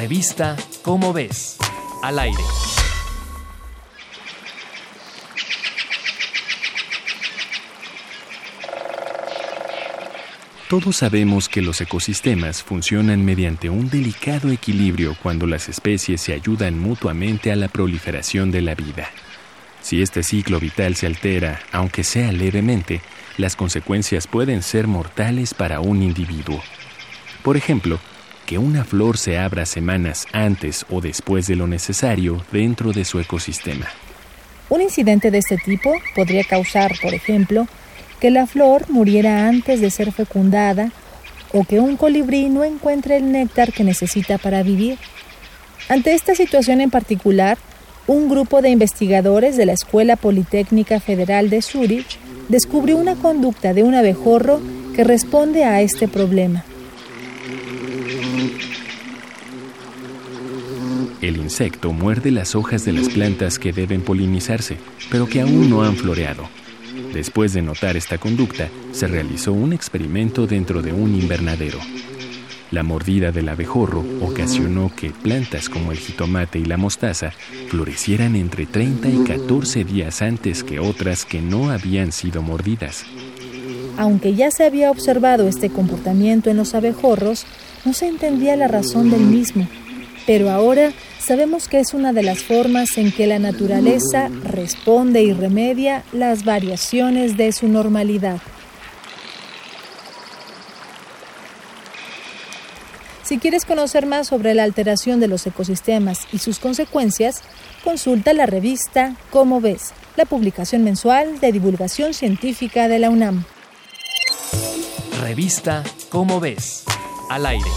Revista Cómo ves, al aire. Todos sabemos que los ecosistemas funcionan mediante un delicado equilibrio cuando las especies se ayudan mutuamente a la proliferación de la vida. Si este ciclo vital se altera, aunque sea levemente, las consecuencias pueden ser mortales para un individuo. Por ejemplo, que una flor se abra semanas antes o después de lo necesario dentro de su ecosistema. Un incidente de este tipo podría causar, por ejemplo, que la flor muriera antes de ser fecundada o que un colibrí no encuentre el néctar que necesita para vivir. Ante esta situación en particular, un grupo de investigadores de la Escuela Politécnica Federal de Zurich descubrió una conducta de un abejorro que responde a este problema. El insecto muerde las hojas de las plantas que deben polinizarse, pero que aún no han floreado. Después de notar esta conducta, se realizó un experimento dentro de un invernadero. La mordida del abejorro ocasionó que plantas como el jitomate y la mostaza florecieran entre 30 y 14 días antes que otras que no habían sido mordidas. Aunque ya se había observado este comportamiento en los abejorros, no se entendía la razón del mismo. Pero ahora sabemos que es una de las formas en que la naturaleza responde y remedia las variaciones de su normalidad. Si quieres conocer más sobre la alteración de los ecosistemas y sus consecuencias, consulta la revista Cómo ves, la publicación mensual de divulgación científica de la UNAM. Revista Cómo ves, al aire.